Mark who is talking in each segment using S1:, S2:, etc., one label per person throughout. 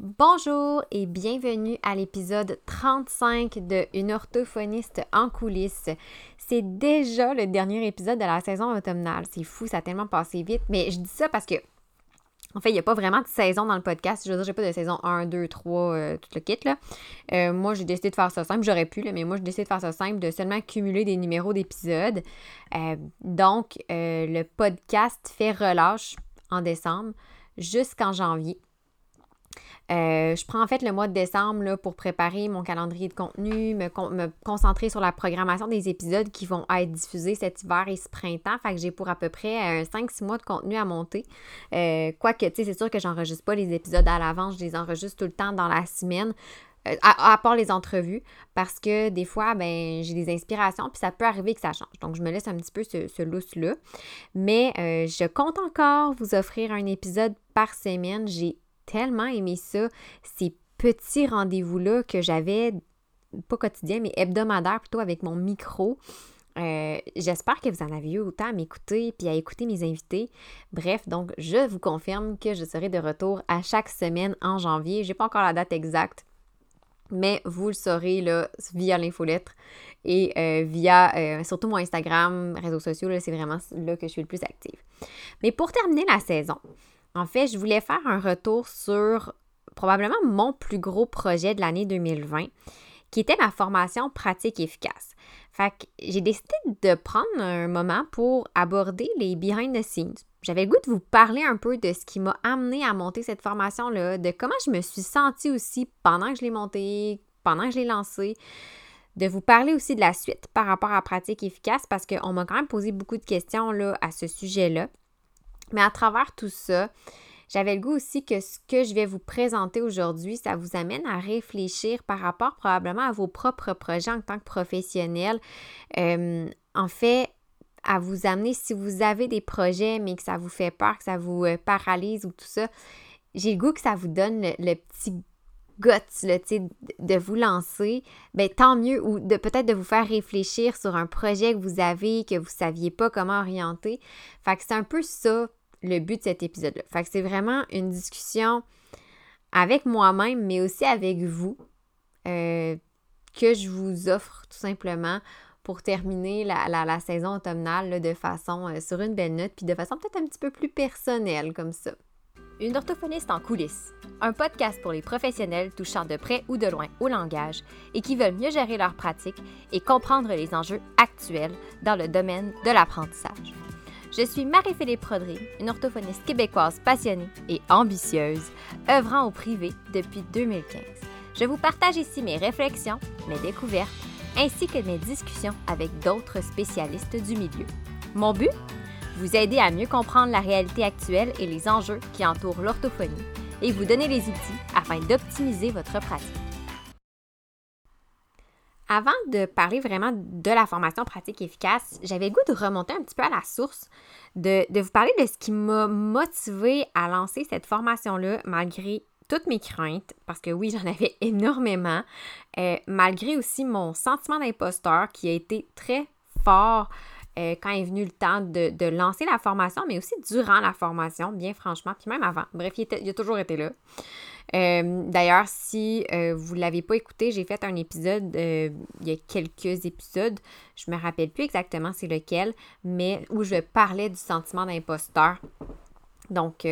S1: Bonjour et bienvenue à l'épisode 35 de Une orthophoniste en coulisses. C'est déjà le dernier épisode de la saison automnale. C'est fou, ça a tellement passé vite. Mais je dis ça parce que, en fait, il n'y a pas vraiment de saison dans le podcast. Je veux dire, j'ai pas de saison 1, 2, 3, tout le kit. Là. Euh, moi, j'ai décidé de faire ça simple. J'aurais pu, mais moi, j'ai décidé de faire ça simple, de seulement cumuler des numéros d'épisodes. Euh, donc, euh, le podcast fait relâche en décembre jusqu'en janvier. Euh, je prends en fait le mois de décembre pour préparer mon calendrier de contenu, me, concentrer sur la programmation des épisodes qui vont être diffusés cet hiver et ce printemps. Fait que j'ai pour à peu près 5-6 euh, mois de contenu à monter. Euh, quoique, tu sais, c'est sûr que j'enregistre pas les épisodes à l'avance, je les enregistre tout le temps dans la semaine. À, part les entrevues, parce que des fois, ben, j'ai des inspirations, puis ça peut arriver que ça change. Donc, je me laisse un petit peu ce, ce lousse-là. Mais je compte encore vous offrir un épisode par semaine. J'ai tellement aimé ça, ces petits rendez-vous-là que j'avais, pas quotidien, mais hebdomadaire plutôt avec mon micro. Euh, j'espère que vous en avez eu autant à m'écouter puis à écouter mes invités. Bref, donc je vous confirme que je serai de retour à chaque semaine en janvier. J'ai pas encore la date exacte, mais vous le saurez là, via l'infolettre et euh, via euh, surtout mon Instagram, réseaux sociaux, c'est vraiment là que je suis le plus active. Mais pour terminer la saison, en fait, je voulais faire un retour sur probablement mon plus gros projet de l'année 2020, qui était ma formation pratique efficace. Fait que j'ai décidé de prendre un moment pour aborder les behind the scenes. J'avais le goût de vous parler un peu de ce qui m'a amené à monter cette formation-là, de comment je me suis sentie aussi pendant que je l'ai montée, pendant que je l'ai lancée de vous parler aussi de la suite par rapport à pratique efficace parce qu'on m'a quand même posé beaucoup de questions à ce sujet-là. Mais à travers tout ça, j'avais le goût aussi que ce que je vais vous présenter aujourd'hui, ça vous amène à réfléchir par rapport probablement à vos propres projets en tant que professionnel. Euh, en fait, à vous amener, si vous avez des projets, mais que ça vous fait peur, que ça vous euh, paralyse ou tout ça, j'ai le goût que ça vous donne le, petit guts de vous lancer, ben, tant mieux, ou de peut-être de vous faire réfléchir sur un projet que vous avez, que vous ne saviez pas comment orienter. Fait que c'est un peu ça le but de cet épisode-là. Fait que c'est vraiment une discussion avec moi-même, mais aussi avec vous, euh, que je vous offre tout simplement pour terminer la, saison automnale de façon euh, sur une belle note, puis de façon peut-être un petit peu plus personnelle comme ça.
S2: Une orthophoniste en coulisses, un podcast pour les professionnels touchant de près ou de loin au langage et qui veulent mieux gérer leur pratique et comprendre les enjeux actuels dans le domaine de l'apprentissage. Je suis Marie-Philippe Prodry, une orthophoniste québécoise passionnée et ambitieuse, œuvrant au privé depuis 2015. Je vous partage ici mes réflexions, mes découvertes, ainsi que mes discussions avec d'autres spécialistes du milieu. Mon but? Vous aider à mieux comprendre la réalité actuelle et les enjeux qui entourent l'orthophonie et vous donner les outils afin d'optimiser votre pratique.
S1: Avant de parler vraiment de la formation pratique efficace, j'avais goût de remonter un petit peu à la source, de, vous parler de ce qui m'a motivé à lancer cette formation-là malgré toutes mes craintes, parce que oui, j'en avais énormément, euh, malgré aussi mon sentiment d'imposteur qui a été très fort euh, quand est venu le temps de, lancer la formation, mais aussi durant la formation, bien franchement, puis même avant. Bref, il, il a toujours été là. Euh, d'ailleurs, si euh, vous ne l'avez pas écouté, j'ai fait un épisode, euh, il y a quelques épisodes, je me rappelle plus exactement c'est lequel, mais où je parlais du sentiment d'imposteur. Donc,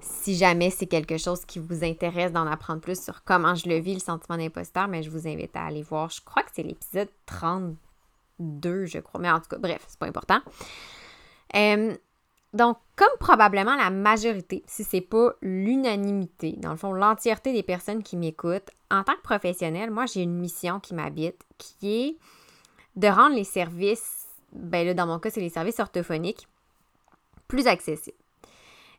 S1: si jamais c'est quelque chose qui vous intéresse d'en apprendre plus sur comment je le vis, le sentiment d'imposteur, mais je vous invite à aller voir. Je crois que c'est l'épisode 32, je crois. Mais en tout cas, bref, c'est pas important. Donc, comme probablement la majorité, si c'est pas l'unanimité, dans le fond, l'entièreté des personnes qui m'écoutent, en tant que professionnel, moi, j'ai une mission qui m'habite, qui est de rendre les services, ben là, dans mon cas, c'est les services orthophoniques, plus accessibles.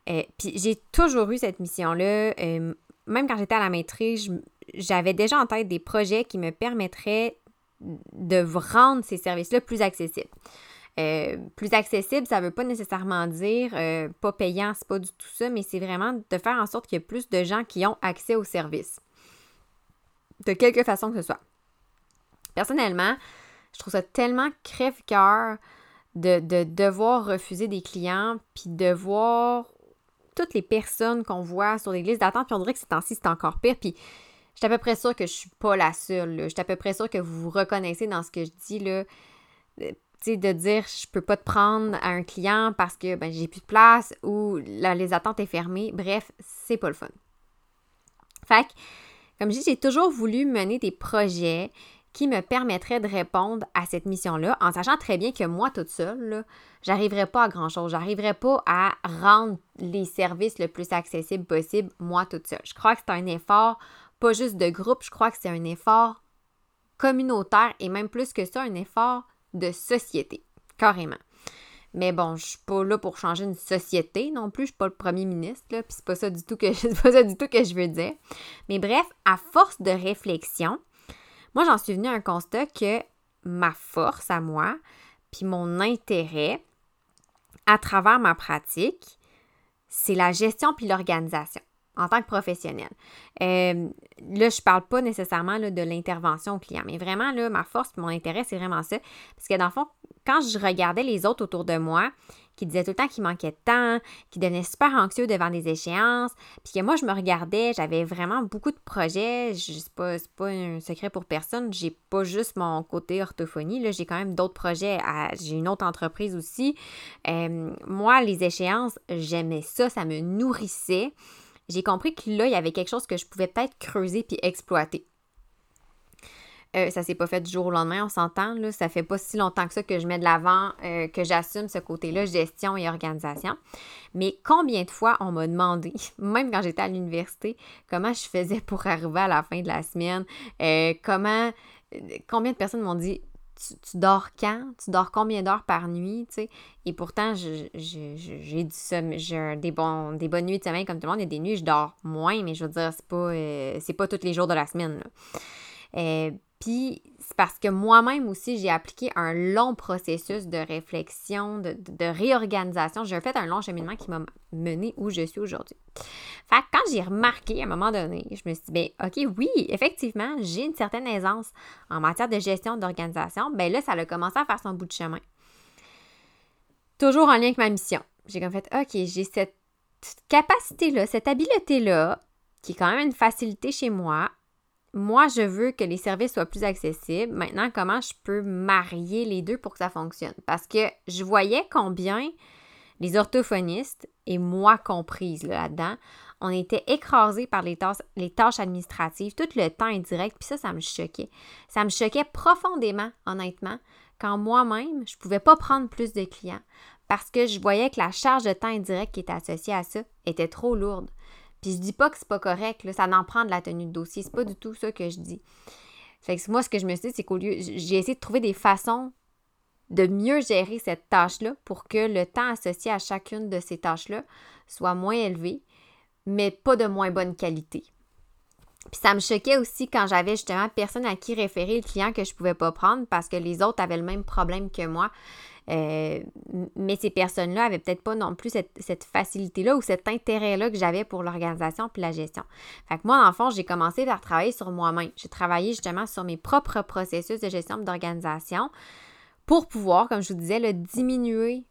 S1: Euh, puis j'ai toujours eu cette mission-là. Euh, même quand j'étais à la maîtrise, j'avais déjà en tête des projets qui me permettraient de rendre ces services-là plus accessibles. Euh, plus accessible, ça ne veut pas nécessairement dire euh, pas payant, c'est pas du tout ça, mais c'est vraiment de faire en sorte qu'il y ait plus de gens qui ont accès au service. De quelque façon que ce soit. Personnellement, je trouve ça tellement crève-cœur de, devoir refuser des clients, puis devoir toutes les personnes qu'on voit sur les listes d'attente, puis on dirait que c'est temps-ci, c'est encore pire. Puis je suis à peu près sûre que je suis pas la seule. Je suis à peu près sûre que vous vous reconnaissez dans ce que je dis. Là. De dire je peux pas te prendre à un client parce que ben, j'ai plus de place ou les attentes est fermées. Bref, c'est pas le fun. Fait que, comme je dis, j'ai toujours voulu mener des projets qui me permettraient de répondre à cette mission-là, en sachant très bien que moi, toute seule, j'arriverais pas à grand-chose. J'arriverais pas à rendre les services le plus accessibles possible, moi, toute seule. Je crois que c'est un effort, pas juste de groupe, je crois que c'est un effort communautaire et même plus que ça, un effort de société, carrément. Mais bon, je suis pas là pour changer une société non plus. Je suis pas le premier ministre, puis c'est pas ça du tout que pas ça du tout que je veux dire. Mais bref, à force de réflexion, moi j'en suis venue à un constat que ma force à moi, puis mon intérêt à travers ma pratique, c'est la gestion puis l'organisation en tant que professionnel. Euh, là, je parle pas nécessairement de l'intervention au client, mais vraiment, là, ma force mon intérêt, c'est vraiment ça. Parce que dans le fond, quand je regardais les autres autour de moi, qui disaient tout le temps qu'il manquait de temps, qui devenaient super anxieux devant des échéances, puis que moi, je me regardais, j'avais vraiment beaucoup de projets. Je sais pas, c'est pas un secret pour personne. J'ai pas juste mon côté orthophonie, là, j'ai quand même d'autres projets. j'ai une autre entreprise aussi. Euh, moi, les échéances, j'aimais ça, ça me nourrissait j'ai compris que là, il y avait quelque chose que je pouvais peut-être creuser puis exploiter. Euh, ça s'est pas fait du jour au lendemain, on s'entend. Là, ça fait pas si longtemps que ça que je mets de l'avant, euh, que j'assume ce côté-là, gestion et organisation. Mais combien de fois on m'a demandé, même quand j'étais à l'université, comment je faisais pour arriver à la fin de la semaine, euh, comment, combien de personnes m'ont dit tu, dors quand? Tu dors combien d'heures par nuit? Et pourtant, j'ai du j'ai des, des bonnes nuits de sommeil comme tout le monde. Il des nuits, je dors moins, mais je veux dire, c'est pas, euh, pas tous les jours de la semaine. Euh, puis parce que moi-même aussi, j'ai appliqué un long processus de réflexion, de, réorganisation. J'ai fait un long cheminement qui m'a mené où je suis aujourd'hui. Fait que quand j'ai remarqué à un moment donné, je me suis dit, ben, OK, oui, effectivement, j'ai une certaine aisance en matière de gestion d'organisation. Ben là, ça a commencé à faire son bout de chemin. Toujours en lien avec ma mission. J'ai comme fait, OK, j'ai cette capacité-là, cette habileté-là, qui est quand même une facilité chez moi, moi, je veux que les services soient plus accessibles. Maintenant, comment je peux marier les deux pour que ça fonctionne? Parce que je voyais combien les orthophonistes, et moi comprise là-dedans, on était écrasés par les tâches, les tâches administratives, tout le temps indirect, puis ça, ça me choquait. Ça me choquait profondément, honnêtement, quand moi-même, je ne pouvais pas prendre plus de clients parce que je voyais que la charge de temps indirect qui était associée à ça était trop lourde. Puis je dis pas que c'est pas correct, là, ça n'en prend de la tenue de dossier. C'est pas du tout ça que je dis. Que moi, ce que je me suis dit, c'est qu'au lieu, j'ai essayé de trouver des façons de mieux gérer cette tâche-là pour que le temps associé à chacune de ces tâches-là soit moins élevé, mais pas de moins bonne qualité. Puis ça me choquait aussi quand j'avais justement personne à qui référer le client que je pouvais pas prendre parce que les autres avaient le même problème que moi. Euh, mais ces personnes-là avaient peut-être pas non plus cette, facilité-là ou cet intérêt-là que j'avais pour l'organisation puis la gestion. Fait que moi, le fond, j'ai commencé par travailler sur moi-même. J'ai travaillé justement sur mes propres processus de gestion d'organisation pour pouvoir, comme je vous disais, le diminuer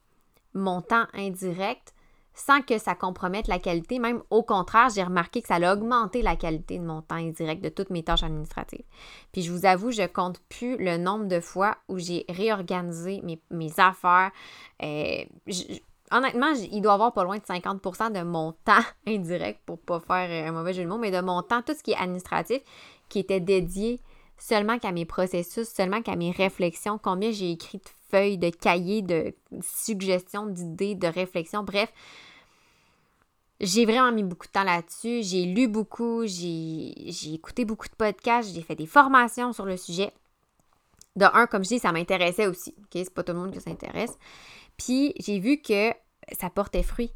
S1: mon temps indirect sans que ça compromette la qualité. Même au contraire, j'ai remarqué que ça a augmenté la qualité de mon temps indirect de toutes mes tâches administratives. Puis je vous avoue, je compte plus le nombre de fois où j'ai réorganisé mes, affaires. Euh, honnêtement, il doit y avoir pas loin de 50% de mon temps indirect pour pas faire un mauvais jeu de mots, mais de mon temps, tout ce qui est administratif, qui était dédié seulement qu'à mes processus, seulement qu'à mes réflexions, combien j'ai écrit de feuilles, de cahiers, de suggestions, d'idées, de réflexions, bref, j'ai vraiment mis beaucoup de temps là-dessus. J'ai lu beaucoup, j'ai écouté beaucoup de podcasts, j'ai fait des formations sur le sujet. De un, comme je dis, ça m'intéressait aussi. OK? C'est pas tout le monde qui s'intéresse. Puis j'ai vu que ça portait fruit.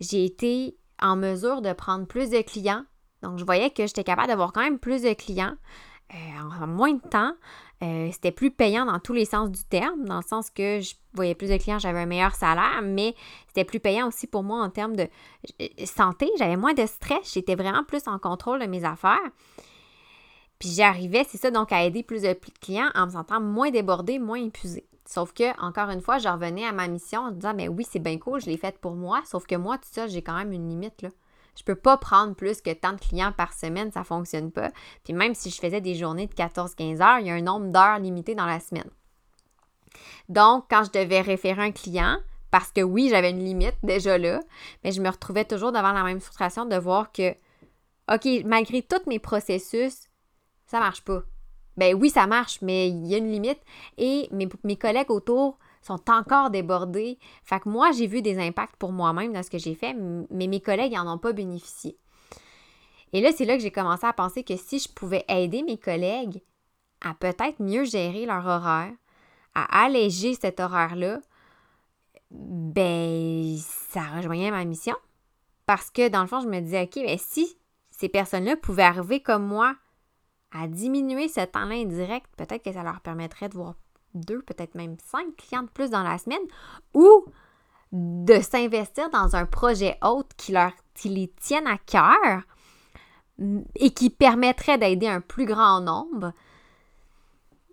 S1: J'ai été en mesure de prendre plus de clients. Donc, je voyais que j'étais capable d'avoir quand même plus de clients en moins de temps. Euh, c'était plus payant dans tous les sens du terme, dans le sens que je voyais plus de clients, j'avais un meilleur salaire, mais c'était plus payant aussi pour moi en termes de euh, santé. J'avais moins de stress, j'étais vraiment plus en contrôle de mes affaires. Puis j'arrivais, c'est ça, donc à aider plus de clients en me sentant moins débordée, moins épuisée. Sauf que, encore une fois, je revenais à ma mission en disant, mais oui, c'est bien cool, je l'ai faite pour moi, sauf que moi, tout ça, j'ai quand même une limite, là. Je peux pas prendre plus que tant de clients par semaine, ça fonctionne pas. Puis même si je faisais des journées de 14-15 heures, il y a un nombre d'heures limité dans la semaine. Donc, quand je devais référer un client, parce que oui, j'avais une limite déjà là, mais je me retrouvais toujours devant la même frustration de voir que, OK, malgré tous mes processus, ça marche pas. Ben oui, ça marche, mais il y a une limite. Et mes, mes collègues autour sont encore débordés. Fait que moi, j'ai vu des impacts pour moi-même dans ce que j'ai fait, mais mes collègues n'en ont pas bénéficié. Et là, c'est là que j'ai commencé à penser que si je pouvais aider mes collègues à peut-être mieux gérer leur horaire, à alléger cet horaire-là, ben, ça rejoignait ma mission. Parce que dans le fond, je me disais, OK, ben, si ces personnes-là pouvaient arriver comme moi à diminuer ce temps-là indirect, peut-être que ça leur permettrait de voir deux, peut-être même cinq clients de plus dans la semaine ou de s'investir dans un projet autre qui, leur, les tienne à cœur et qui permettrait d'aider un plus grand nombre,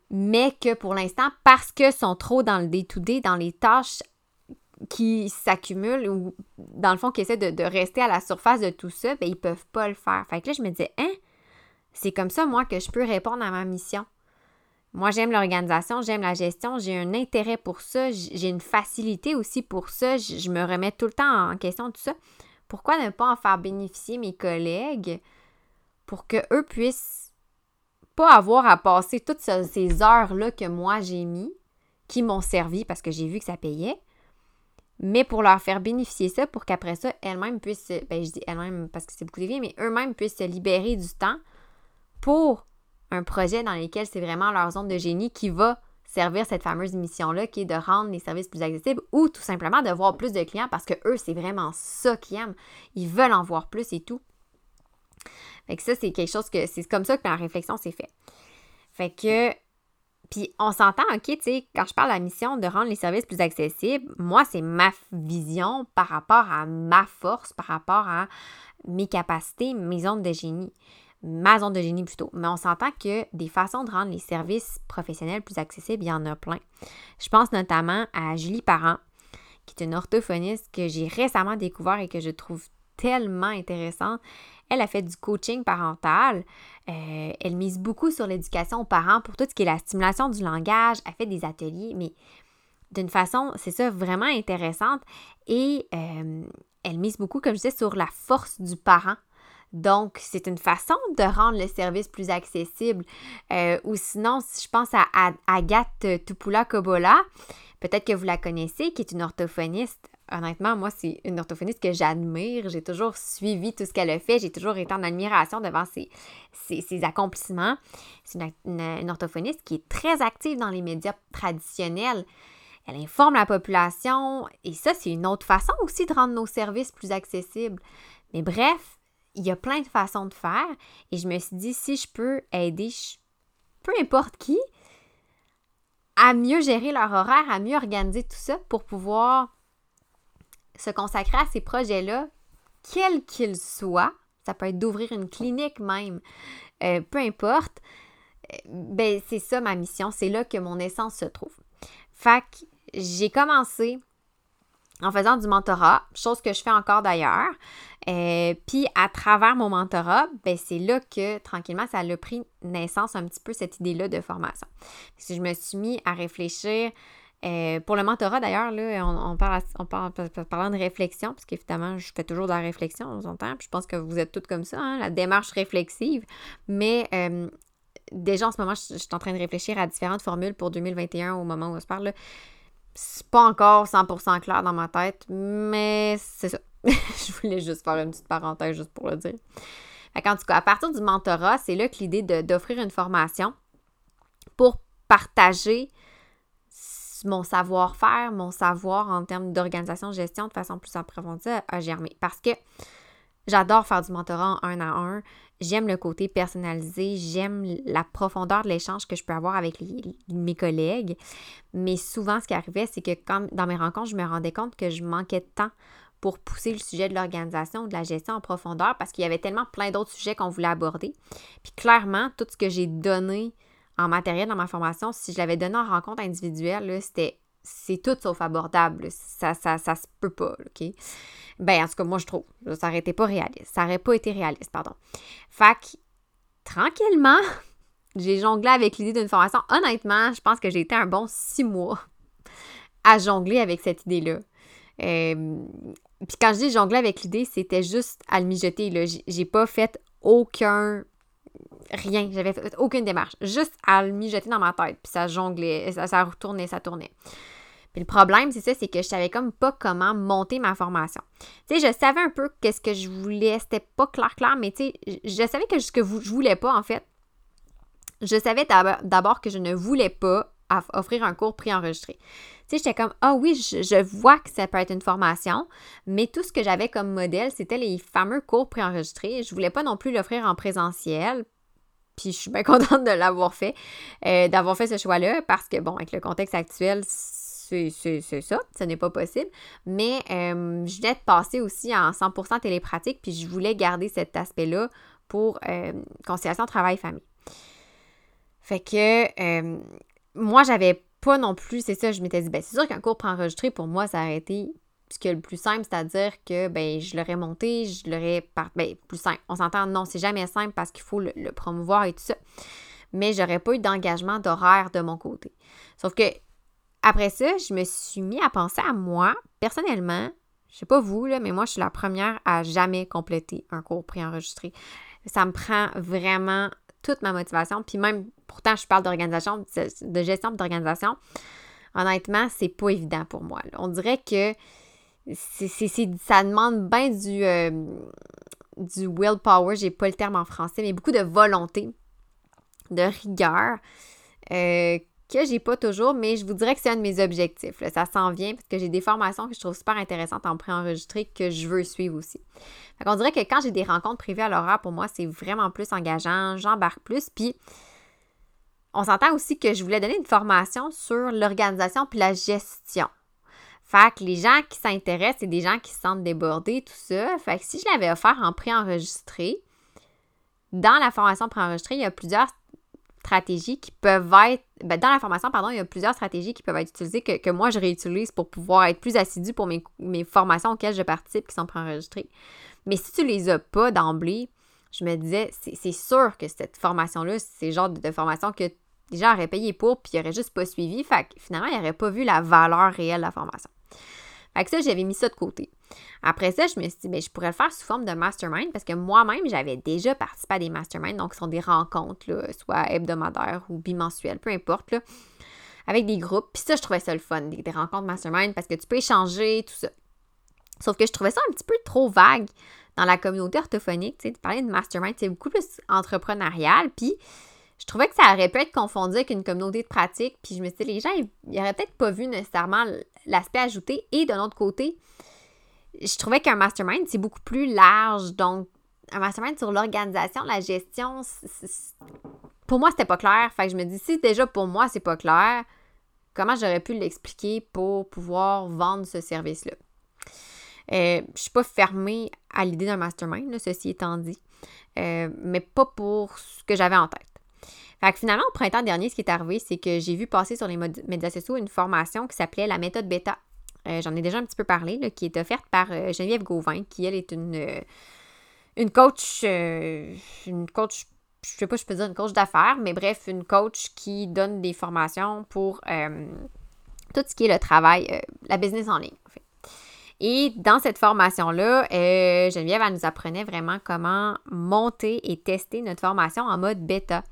S1: mais que pour l'instant, parce que sont trop dans le day-to-day, dans les tâches qui s'accumulent ou dans le fond qui essaient de, rester à la surface de tout ça, ben, ils peuvent pas le faire. Fait que là, je me disais, hein, c'est comme ça, moi, que je peux répondre à ma mission. Moi, j'aime l'organisation, j'aime la gestion, j'ai un intérêt pour ça, j'ai une facilité aussi pour ça, je me remets tout le temps en question tout ça. Pourquoi ne pas en faire bénéficier mes collègues pour qu'eux puissent pas avoir à passer toutes ces heures-là que moi j'ai mis, qui m'ont servi parce que j'ai vu que ça payait, mais pour leur faire bénéficier ça, pour qu'après ça, elles-mêmes puissent, ben je dis elles-mêmes parce que c'est beaucoup de mais eux-mêmes puissent se libérer du temps pour un projet dans lequel c'est vraiment leur zone de génie qui va servir cette fameuse mission-là, qui est de rendre les services plus accessibles ou tout simplement de voir plus de clients parce que eux, c'est vraiment ça qu'ils aiment. Ils veulent en voir plus et tout. Fait que ça, c'est quelque chose que c'est comme ça que ma réflexion s'est faite. Fait que puis on s'entend, OK, tu sais, quand je parle de la mission de rendre les services plus accessibles, moi, c'est ma vision par rapport à ma force, par rapport à mes capacités, mes zones de génie. Ma zone de génie plutôt. Mais on s'entend que des façons de rendre les services professionnels plus accessibles, il y en a plein. Je pense notamment à Julie Parent, qui est une orthophoniste que j'ai récemment découvert et que je trouve tellement intéressante. Elle a fait du coaching parental. Euh, elle mise beaucoup sur l'éducation aux parents pour tout ce qui est la stimulation du langage. Elle fait des ateliers, mais d'une façon, c'est ça, vraiment intéressante. Et euh, elle mise beaucoup, comme je disais, sur la force du parent. Donc, c'est une façon de rendre le service plus accessible. Euh, ou sinon, si je pense à, Agathe Tupula-Kobola, peut-être que vous la connaissez, qui est une orthophoniste honnêtement, moi, c'est une orthophoniste que j'admire. J'ai toujours suivi tout ce qu'elle a fait. J'ai toujours été en admiration devant ses, ses, accomplissements. C'est une, orthophoniste qui est très active dans les médias traditionnels. Elle informe la population et ça, c'est une autre façon aussi de rendre nos services plus accessibles. Mais bref, il y a plein de façons de faire. Et je me suis dit, si je peux aider peu importe qui à mieux gérer leur horaire, à mieux organiser tout ça pour pouvoir se consacrer à ces projets-là, quels qu'ils soient, ça peut être d'ouvrir une clinique même, euh, peu importe, euh, ben c'est ça ma mission, c'est là que mon essence se trouve. Fait que j'ai commencé en faisant du mentorat, chose que je fais encore d'ailleurs. Euh, puis à travers mon mentorat, ben c'est là que tranquillement, ça a pris naissance un petit peu cette idée-là de formation. Si je me suis mis à réfléchir euh, pour le mentorat, d'ailleurs, là, on, parle, parlant de réflexion, parce je fais toujours de la réflexion, on s'entend, puis je pense que vous êtes toutes comme ça, hein, la démarche réflexive. Mais euh, déjà, en ce moment, je, suis en train de réfléchir à différentes formules pour 2021 au moment où on se parle. C'est pas encore 100% clair dans ma tête, mais c'est ça. je voulais juste faire une petite parenthèse juste pour le dire. en tout cas, à partir du mentorat, c'est là que l'idée d'offrir une formation pour partager mon savoir-faire, mon savoir en termes d'organisation, gestion de façon plus approfondie a germé. Parce que j'adore faire du mentorat en un à un. J'aime le côté personnalisé, j'aime la profondeur de l'échange que je peux avoir avec mes collègues. Mais souvent, ce qui arrivait, c'est que dans mes rencontres, je me rendais compte que je manquais de temps pour pousser le sujet de l'organisation, de la gestion en profondeur, parce qu'il y avait tellement plein d'autres sujets qu'on voulait aborder. Puis clairement, tout ce que j'ai donné en matériel dans ma formation, si je l'avais donné en rencontre individuelle, c'était c'est tout sauf abordable. Ça, ça, ça se peut pas, OK? Ben, en tout cas, moi, je trouve. Ça n'aurait été pas réaliste. Ça n'aurait pas été réaliste, pardon. Fait que, tranquillement, j'ai jonglé avec l'idée d'une formation. Honnêtement, je pense que j'ai été un bon six mois à jongler avec cette idée-là. Puis quand je dis jongler avec l'idée, c'était juste à le mijoter. J'ai pas fait aucun rien. J'avais fait aucune démarche. Juste à le mijoter dans ma tête. Puis ça jonglait, ça, ça retournait, ça tournait. Puis le problème, c'est ça, c'est que je savais comme pas comment monter ma formation. Tu sais, je savais un peu qu'est-ce que je voulais. C'était pas clair, clair, mais tu sais, je savais que ce que je voulais pas, en fait. Je savais d'abord que je ne voulais pas offrir un cours préenregistré. J'étais comme, ah oui, je, vois que ça peut être une formation, mais tout ce que j'avais comme modèle, c'était les fameux cours préenregistrés. Je voulais pas non plus l'offrir en présentiel puis je suis bien contente de l'avoir fait, euh, d'avoir fait ce choix-là, parce que, bon, avec le contexte actuel, c'est ça, ce n'est pas possible. Mais euh, je voulais être passée aussi en 100% télépratique, puis je voulais garder cet aspect-là pour euh, conciliation travail-famille. Fait que moi, j'avais pas non plus, c'est ça, je m'étais dit, ben c'est sûr qu'un cours préenregistré, pour moi, ça aurait été ce qui est le plus simple, c'est-à-dire que ben, je l'aurais monté, je l'aurais par... ben, plus simple. On s'entend, non, c'est jamais simple parce qu'il faut le, promouvoir et tout ça. Mais j'aurais pas eu d'engagement d'horaire de mon côté. Sauf que après ça, je me suis mis à penser à moi, personnellement, je sais pas vous, là, mais moi, je suis la première à jamais compléter un cours préenregistré. Ça me prend vraiment toute ma motivation. Puis même, pourtant, je parle d'organisation, de gestion d'organisation. Honnêtement, c'est pas évident pour moi. On dirait que ça demande bien du, euh, du willpower, j'ai pas le terme en français, mais beaucoup de volonté, de rigueur, euh, que j'ai pas toujours, mais je vous dirais que c'est un de mes objectifs. Ça s'en vient parce que j'ai des formations que je trouve super intéressantes en préenregistré que je veux suivre aussi. Fait on dirait que quand j'ai des rencontres privées à l'horaire, pour moi, c'est vraiment plus engageant, j'embarque plus, puis on s'entend aussi que je voulais donner une formation sur l'organisation puis la gestion. Fait que les gens qui s'intéressent, c'est des gens qui se sentent débordés, tout ça. Fait si je l'avais offert en préenregistré, dans la formation préenregistrée, il y a plusieurs stratégies qui peuvent être. Ben, dans la formation, pardon, il y a plusieurs stratégies qui peuvent être utilisées que, moi je réutilise pour pouvoir être plus assidu pour mes, formations auxquelles je participe qui sont préenregistrées. Mais si tu les as pas d'emblée, je me disais, c'est sûr que cette formation-là, c'est le genre de formation que les gens auraient payé pour, puis ils n'auraient juste pas suivi. Fait que finalement, ils n'auraient pas vu la valeur réelle de la formation. Fait que ça, j'avais mis ça de côté. Après ça, je me suis dit, ben, je pourrais le faire sous forme de mastermind parce que moi-même, j'avais déjà participé à des masterminds, donc ce sont des rencontres, soit hebdomadaires ou bimensuelles, peu importe, avec des groupes. Puis ça, je trouvais ça le fun, des, rencontres mastermind parce que tu peux échanger, tout ça. Sauf que je trouvais ça un petit peu trop vague dans la communauté orthophonique, tu sais, de parler de mastermind, c'est beaucoup plus entrepreneurial, puis je trouvais que ça aurait pu être confondu avec une communauté de pratique. Puis je me suis dit, les gens, ils n'auraient peut-être pas vu nécessairement l'aspect ajouté. Et d'un autre côté, je trouvais qu'un mastermind, c'est beaucoup plus large. Donc, un mastermind sur l'organisation, la gestion, pour moi, c'était pas clair. Fait que je me dis, si déjà pour moi, c'est pas clair, comment j'aurais pu l'expliquer pour pouvoir vendre ce service-là? Euh, je suis pas fermée à l'idée d'un mastermind, ceci étant dit, euh, mais pas pour ce que j'avais en tête. Fait que finalement, au printemps dernier, ce qui est arrivé, c'est que j'ai vu passer sur les médias sociaux une formation qui s'appelait la méthode bêta. Euh, j'en ai déjà un petit peu parlé, qui est offerte par euh, Geneviève Gauvin, qui, elle, est une, une coach, une coach, je sais pas, je peux dire une coach d'affaires, mais bref, une coach qui donne des formations pour tout ce qui est le travail, la business en ligne, en fait. Et dans cette formation-là, Geneviève, elle nous apprenait vraiment comment monter et tester notre formation en mode bêta.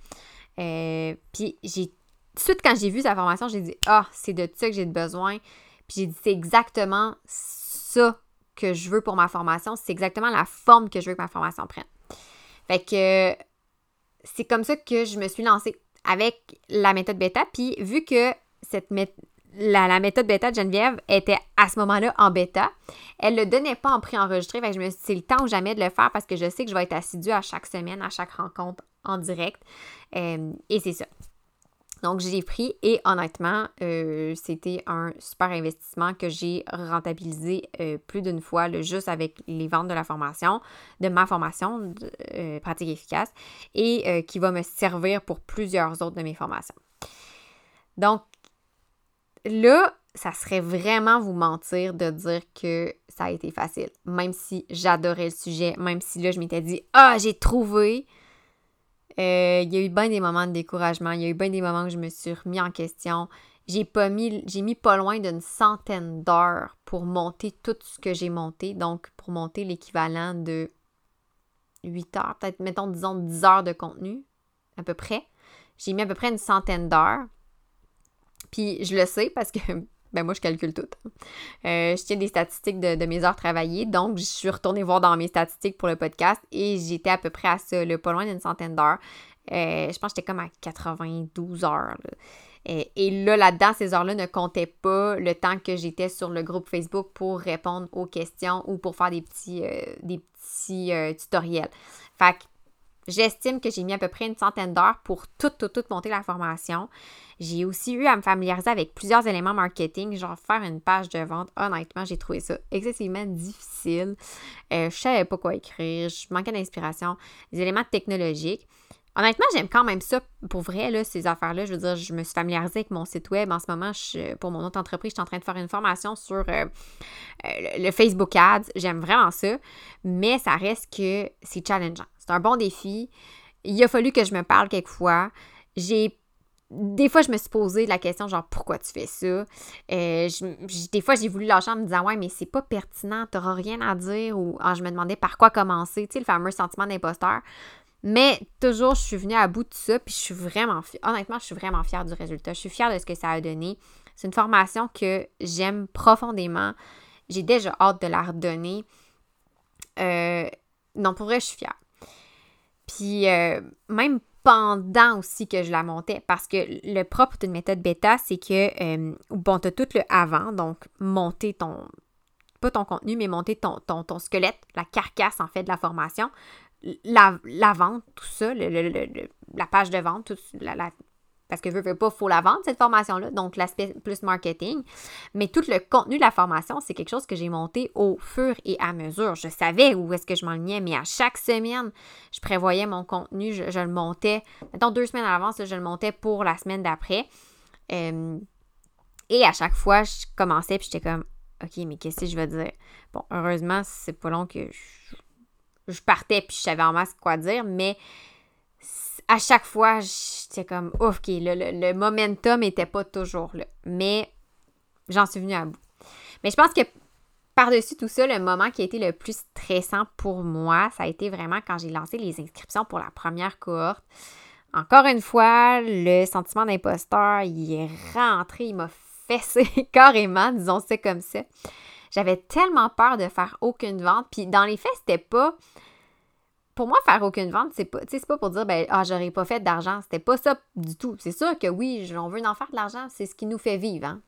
S1: Euh, puis j'ai tout de suite quand j'ai vu sa formation, j'ai dit ah, c'est de ça que j'ai besoin. Puis j'ai dit c'est exactement ça que je veux pour ma formation, c'est exactement la forme que je veux que ma formation prenne. Fait que c'est comme ça que je me suis lancée avec la méthode bêta. Puis vu que cette la, méthode bêta de Geneviève était à ce moment-là en bêta. Elle ne le donnait pas en pré-enregistré. Fait que je me suis dit, c'est le temps ou jamais de le faire parce que je sais que je vais être assidue à chaque semaine, à chaque rencontre en direct. Euh, et c'est ça. Donc, j'ai pris et honnêtement, euh, c'était un super investissement que j'ai rentabilisé euh, plus d'une fois, juste avec les ventes de la formation, de ma formation pratique efficace et qui va me servir pour plusieurs autres de mes formations. Donc, là, ça serait vraiment vous mentir de dire que ça a été facile, même si j'adorais le sujet, même si là, je m'étais dit, ah, j'ai trouvé euh, il y a eu bien des moments de découragement, il y a eu bien des moments où je me suis remis en question. J'ai pas mis, j'ai mis pas loin d'une centaine d'heures pour monter tout ce que j'ai monté, donc pour monter l'équivalent de 8 heures, peut-être, mettons, disons 10 heures de contenu, à peu près. J'ai mis à peu près une centaine d'heures. Puis je le sais parce que ben moi, je calcule tout. Euh, je tiens des statistiques de, mes heures travaillées. Donc, je suis retournée voir dans mes statistiques pour le podcast et j'étais à peu près à ça, pas loin d'une centaine d'heures. Euh, je pense que j'étais comme à 92 heures. Et, là, là-dedans, ces heures-là ne comptaient pas le temps que j'étais sur le groupe Facebook pour répondre aux questions ou pour faire des petits, euh, des petits tutoriels. Fait que J'estime que j'ai mis à peu près une centaine d'heures pour tout, tout, tout monter la formation. J'ai aussi eu à me familiariser avec plusieurs éléments marketing, genre faire une page de vente. Honnêtement, j'ai trouvé ça excessivement difficile. Euh, je savais pas quoi écrire, je manquais d'inspiration. Des éléments technologiques. Honnêtement, j'aime quand même ça pour vrai, là, ces affaires-là. Je veux dire, je me suis familiarisée avec mon site web. En ce moment, pour mon autre entreprise, je suis en train de faire une formation sur euh, euh, le Facebook Ads. J'aime vraiment ça, mais ça reste que c'est challengeant. C'est un bon défi. Il a fallu que je me parle quelquefois. J'ai des fois, je me suis posé la question, genre, pourquoi tu fais ça? Euh, des fois, j'ai voulu lâcher en me disant, ouais, mais c'est pas pertinent, t'auras rien à dire, ou ah, je me demandais par quoi commencer, tu sais, le fameux sentiment d'imposteur. Mais toujours, je suis venue à bout de ça, puis je suis vraiment, honnêtement, je suis vraiment fière du résultat. Je suis fière de ce que ça a donné. C'est une formation que j'aime profondément. J'ai déjà hâte de la redonner. Euh, non, pour vrai, je suis fière. Puis euh, même pendant aussi que je la montais, parce que le propre d'une méthode bêta, c'est que, euh, bon, tu as tout le avant, donc monter ton, pas ton contenu, mais monter ton, ton, squelette, la carcasse en fait de la formation, la, la vente, tout ça, la page de vente, tout, la, parce que je veux pas, faut la vendre, cette formation-là, donc l'aspect plus marketing. Mais tout le contenu de la formation, c'est quelque chose que j'ai monté au fur et à mesure. Je savais où est-ce que je m'enlignais, mais à chaque semaine, je prévoyais mon contenu, je, le montais. Mettons deux semaines à l'avance, je le montais pour la semaine d'après. Euh, et à chaque fois, je commençais, puis j'étais comme, OK, mais qu'est-ce que je vais dire? Bon, heureusement, c'est pas long que je, partais, puis je savais en masse quoi dire, mais à chaque fois, j'étais comme, OK, le, le, momentum n'était pas toujours là. Mais j'en suis venue à bout. Mais je pense que par-dessus tout ça, le moment qui a été le plus stressant pour moi, ça a été vraiment quand j'ai lancé les inscriptions pour la première cohorte. Encore une fois, le sentiment d'imposteur, il est rentré, il m'a fessé carrément, disons ça comme ça. J'avais tellement peur de faire aucune vente. Puis dans les faits, c'était pas pour moi, faire aucune vente, c'est pas, pas pour dire, ben, ah, j'aurais pas fait d'argent. C'était pas ça du tout. C'est sûr que oui, on veut en faire de l'argent, c'est ce qui nous fait vivre. Hein.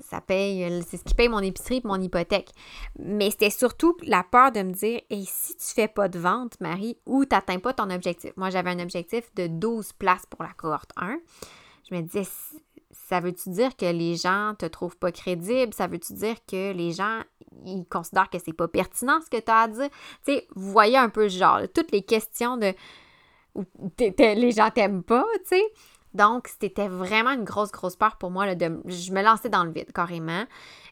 S1: Ça, paye, c'est ce qui paye mon épicerie et mon hypothèque. Mais c'était surtout la peur de me dire, et si tu fais pas de vente, Marie, ou tu n'atteins pas ton objectif. Moi, j'avais un objectif de 12 places pour la cohorte 1. Je me disais, ça veut-tu dire que les gens te trouvent pas crédible? Ça veut-tu dire que les gens ils considèrent que c'est pas pertinent ce que tu as à dire? Tu sais, vous voyez un peu genre toutes les questions de les gens t'aiment pas, tu sais. Donc, c'était vraiment une grosse, grosse peur pour moi. Là, de, je me lançais dans le vide carrément.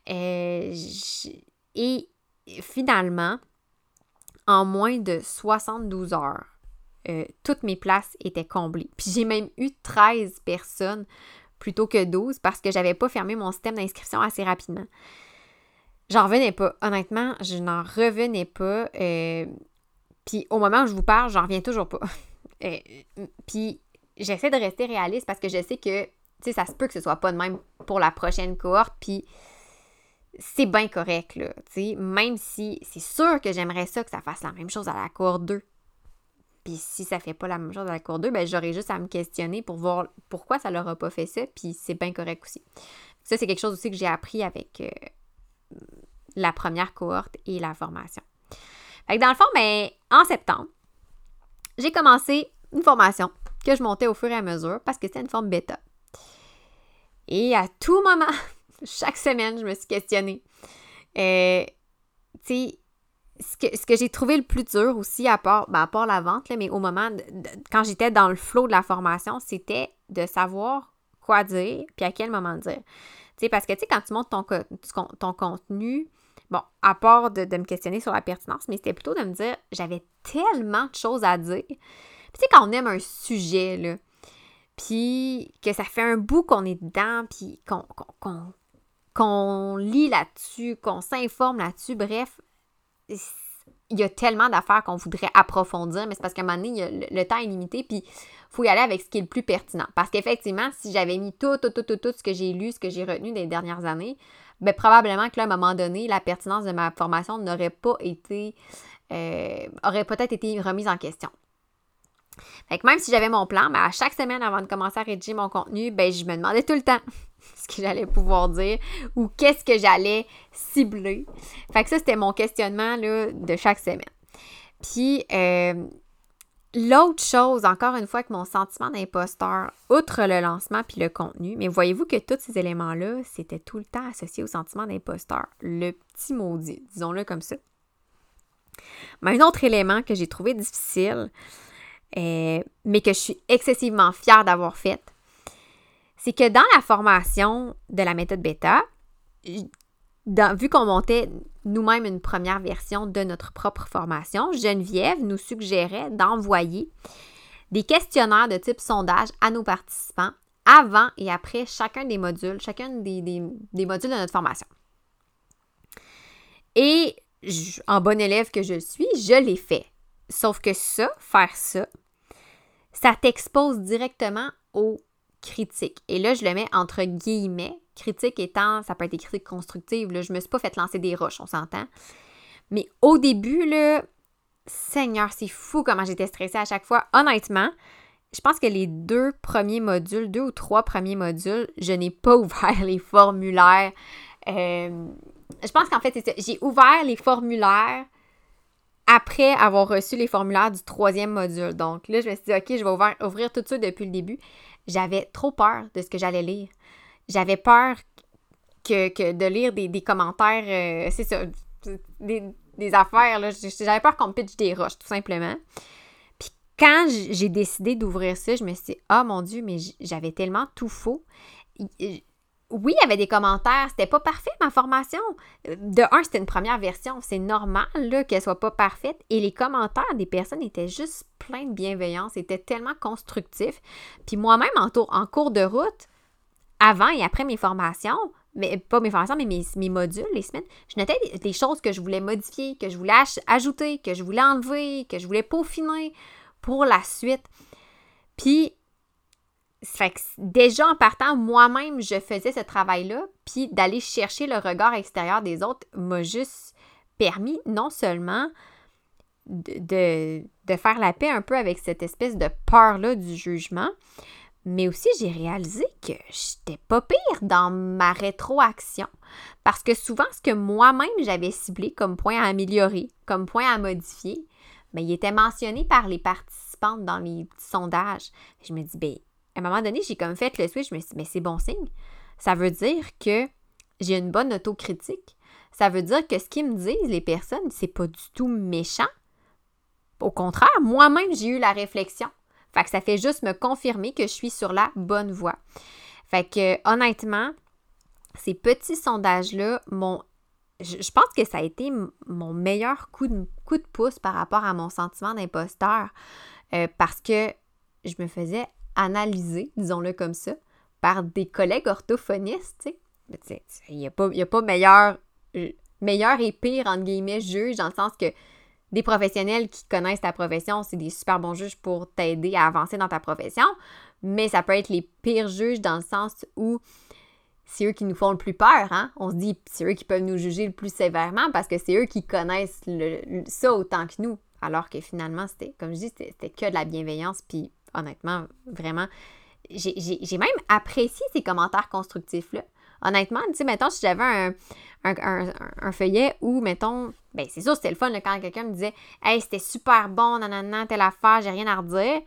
S1: Euh, et finalement, en moins de 72 heures, euh, toutes mes places étaient comblées. Puis j'ai même eu 13 personnes plutôt que 12 parce que j'avais pas fermé mon système d'inscription assez rapidement. J'en revenais pas. Honnêtement, je n'en revenais pas. Euh, puis au moment où je vous parle, j'en reviens toujours pas. Euh, puis j'essaie de rester réaliste parce que je sais que, tu ça se peut que ce soit pas de même pour la prochaine cohorte. Puis c'est bien correct, là. Tu sais, même si c'est sûr que j'aimerais ça que ça fasse la même chose à la cohorte 2. Puis si ça fait pas la même chose à la cour 2, ben j'aurais juste à me questionner pour voir pourquoi ça leur a pas fait ça, puis c'est bien correct aussi. Ça, c'est quelque chose aussi que j'ai appris avec euh, la première cohorte et la formation. Fait que dans le fond, ben, en septembre, j'ai commencé une formation que je montais au fur et à mesure parce que c'était une forme bêta. Et à tout moment, chaque semaine, je me suis questionnée. Euh, tu ce que, j'ai trouvé le plus dur aussi, à part, ben, à part la vente, mais au moment, quand j'étais dans le flot de la formation, c'était de savoir quoi dire, puis à quel moment dire. Tu parce que, tu sais, quand tu montes ton, contenu, bon, à part de, me questionner sur la pertinence, mais c'était plutôt de me dire, j'avais tellement de choses à dire. Tu sais, quand on aime un sujet, là, puis que ça fait un bout qu'on est dedans, puis qu'on lit là-dessus, qu'on s'informe là-dessus, bref, il y a tellement d'affaires qu'on voudrait approfondir, mais c'est parce qu'à un moment donné, le, temps est limité, puis il faut y aller avec ce qui est le plus pertinent. Parce qu'effectivement, si j'avais mis tout, tout, tout, tout, tout ce que j'ai lu, ce que j'ai retenu des dernières années, bien, probablement que là, à un moment donné, la pertinence de ma formation n'aurait pas été, euh, aurait peut-être été remise en question. Fait que même si j'avais mon plan, ben à chaque semaine avant de commencer à rédiger mon contenu, ben je me demandais tout le temps ce que j'allais pouvoir dire ou qu'est-ce que j'allais cibler. Fait que ça, c'était mon questionnement là, de chaque semaine. Puis euh, l'autre chose, encore une fois, que mon sentiment d'imposteur, outre le lancement puis le contenu, mais voyez-vous que tous ces éléments-là, c'était tout le temps associé au sentiment d'imposteur. Le petit maudit, disons-le comme ça. Mais un autre élément que j'ai trouvé difficile, euh, mais que je suis excessivement fière d'avoir fait, c'est que dans la formation de la méthode bêta, vu qu'on montait nous-mêmes une première version de notre propre formation, Geneviève nous suggérait d'envoyer des questionnaires de type sondage à nos participants avant et après chacun des modules, chacun des, des modules de notre formation. Et en bon élève que je suis, je l'ai fait. Sauf que ça, faire ça, ça t'expose directement aux critiques. Et là, je le mets entre guillemets. Critique étant, ça peut être des critiques constructives. Là. Je me suis pas fait lancer des roches, on s'entend. Mais au début, là, Seigneur, c'est fou comment j'étais stressée à chaque fois. Honnêtement, je pense que les deux premiers modules, deux ou trois premiers modules, je n'ai pas ouvert les formulaires. Euh, je pense qu'en fait, j'ai ouvert les formulaires après avoir reçu les formulaires du troisième module. Donc là, je me suis dit, OK, je vais ouvrir, tout ça depuis le début. J'avais trop peur de ce que j'allais lire. J'avais peur que, de lire des, commentaires, euh, c'est ça, des, affaires. J'avais peur qu'on me pitche des roches, tout simplement. Puis quand j'ai décidé d'ouvrir ça, je me suis dit, ah mon Dieu, mais j'avais tellement tout faux oui, il y avait des commentaires. C'était pas parfait, ma formation. De un, c'était une première version. C'est normal qu'elle soit pas parfaite. Et les commentaires des personnes étaient juste pleins de bienveillance, étaient tellement constructifs. Puis moi-même, en, en, cours de route, avant et après mes formations, mais pas mes formations, mais mes, modules, les semaines, je notais des, choses que je voulais modifier, que je voulais ajouter, que je voulais enlever, que je voulais peaufiner pour la suite. Puis fait que déjà en partant, moi-même, je faisais ce travail-là, puis d'aller chercher le regard extérieur des autres m'a juste permis non seulement de, faire la paix un peu avec cette espèce de peur-là du jugement, mais aussi j'ai réalisé que j'étais pas pire dans ma rétroaction. Parce que souvent, ce que moi-même j'avais ciblé comme point à améliorer, comme point à modifier, bien, il était mentionné par les participantes dans les sondages. Je me dis, ben à un moment donné, j'ai comme fait le switch, je me mais c'est bon signe. Ça veut dire que j'ai une bonne autocritique. Ça veut dire que ce qu'ils me disent, les personnes, c'est pas du tout méchant. Au contraire, moi-même, j'ai eu la réflexion. Fait que ça fait juste me confirmer que je suis sur la bonne voie. Fait que honnêtement, ces petits sondages-là m'ont. Je, pense que ça a été mon meilleur coup de, coup de pouce par rapport à mon sentiment d'imposteur. Euh, parce que je me faisais analysé, disons-le comme ça, par des collègues orthophonistes. Il n'y a, pas, a pas meilleur, euh, meilleur et pire, entre guillemets, juge, dans le sens que des professionnels qui connaissent ta profession, c'est des super bons juges pour t'aider à avancer dans ta profession, mais ça peut être les pires juges dans le sens où c'est eux qui nous font le plus peur, hein? On se dit, c'est eux qui peuvent nous juger le plus sévèrement parce que c'est eux qui connaissent ça autant que nous. Alors que finalement, c'était, comme je dis, c'était que de la bienveillance, puis honnêtement, vraiment, j'ai même apprécié ces commentaires constructifs-là. Honnêtement, tu sais, mettons, si j'avais un, feuillet où, mettons, ben c'est sûr, c'était le fun quand quelqu'un me disait Hey, c'était super bon, nanana, telle affaire, j'ai rien à redire.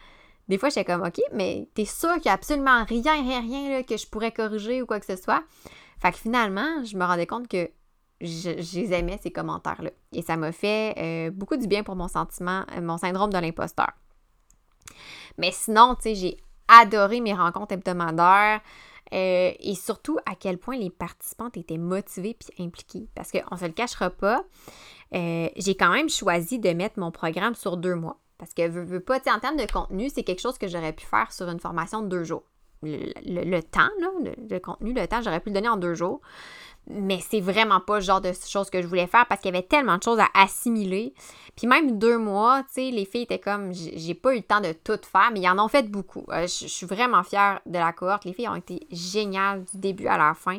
S1: des fois, j'étais comme, OK, mais t'es sûr qu'il n'y a absolument rien, rien, rien là, que je pourrais corriger ou quoi que ce soit? Fait que finalement, je me rendais compte que je, ces commentaires-là. Et ça m'a fait euh, beaucoup du bien pour mon sentiment, euh, mon syndrome de l'imposteur. Mais sinon, tu sais, j'ai adoré mes rencontres hebdomadaires. Euh, et surtout à quel point les participantes étaient motivées puis impliquées. Parce qu'on ne se le cachera pas, j'ai quand même choisi de mettre mon programme sur deux mois. Parce que, veux, veux pas, en termes de contenu, c'est quelque chose que j'aurais pu faire sur une formation de deux jours. Le, temps, là, le, contenu, le temps, j'aurais pu le donner en deux jours. Mais c'est vraiment pas le genre de choses que je voulais faire parce qu'il y avait tellement de choses à assimiler. Puis même deux mois, tu sais, les filles étaient comme, j'ai pas eu le temps de tout faire, mais ils en ont fait beaucoup. Euh, je, suis vraiment fière de la cohorte. Les filles ont été géniales du début à la fin.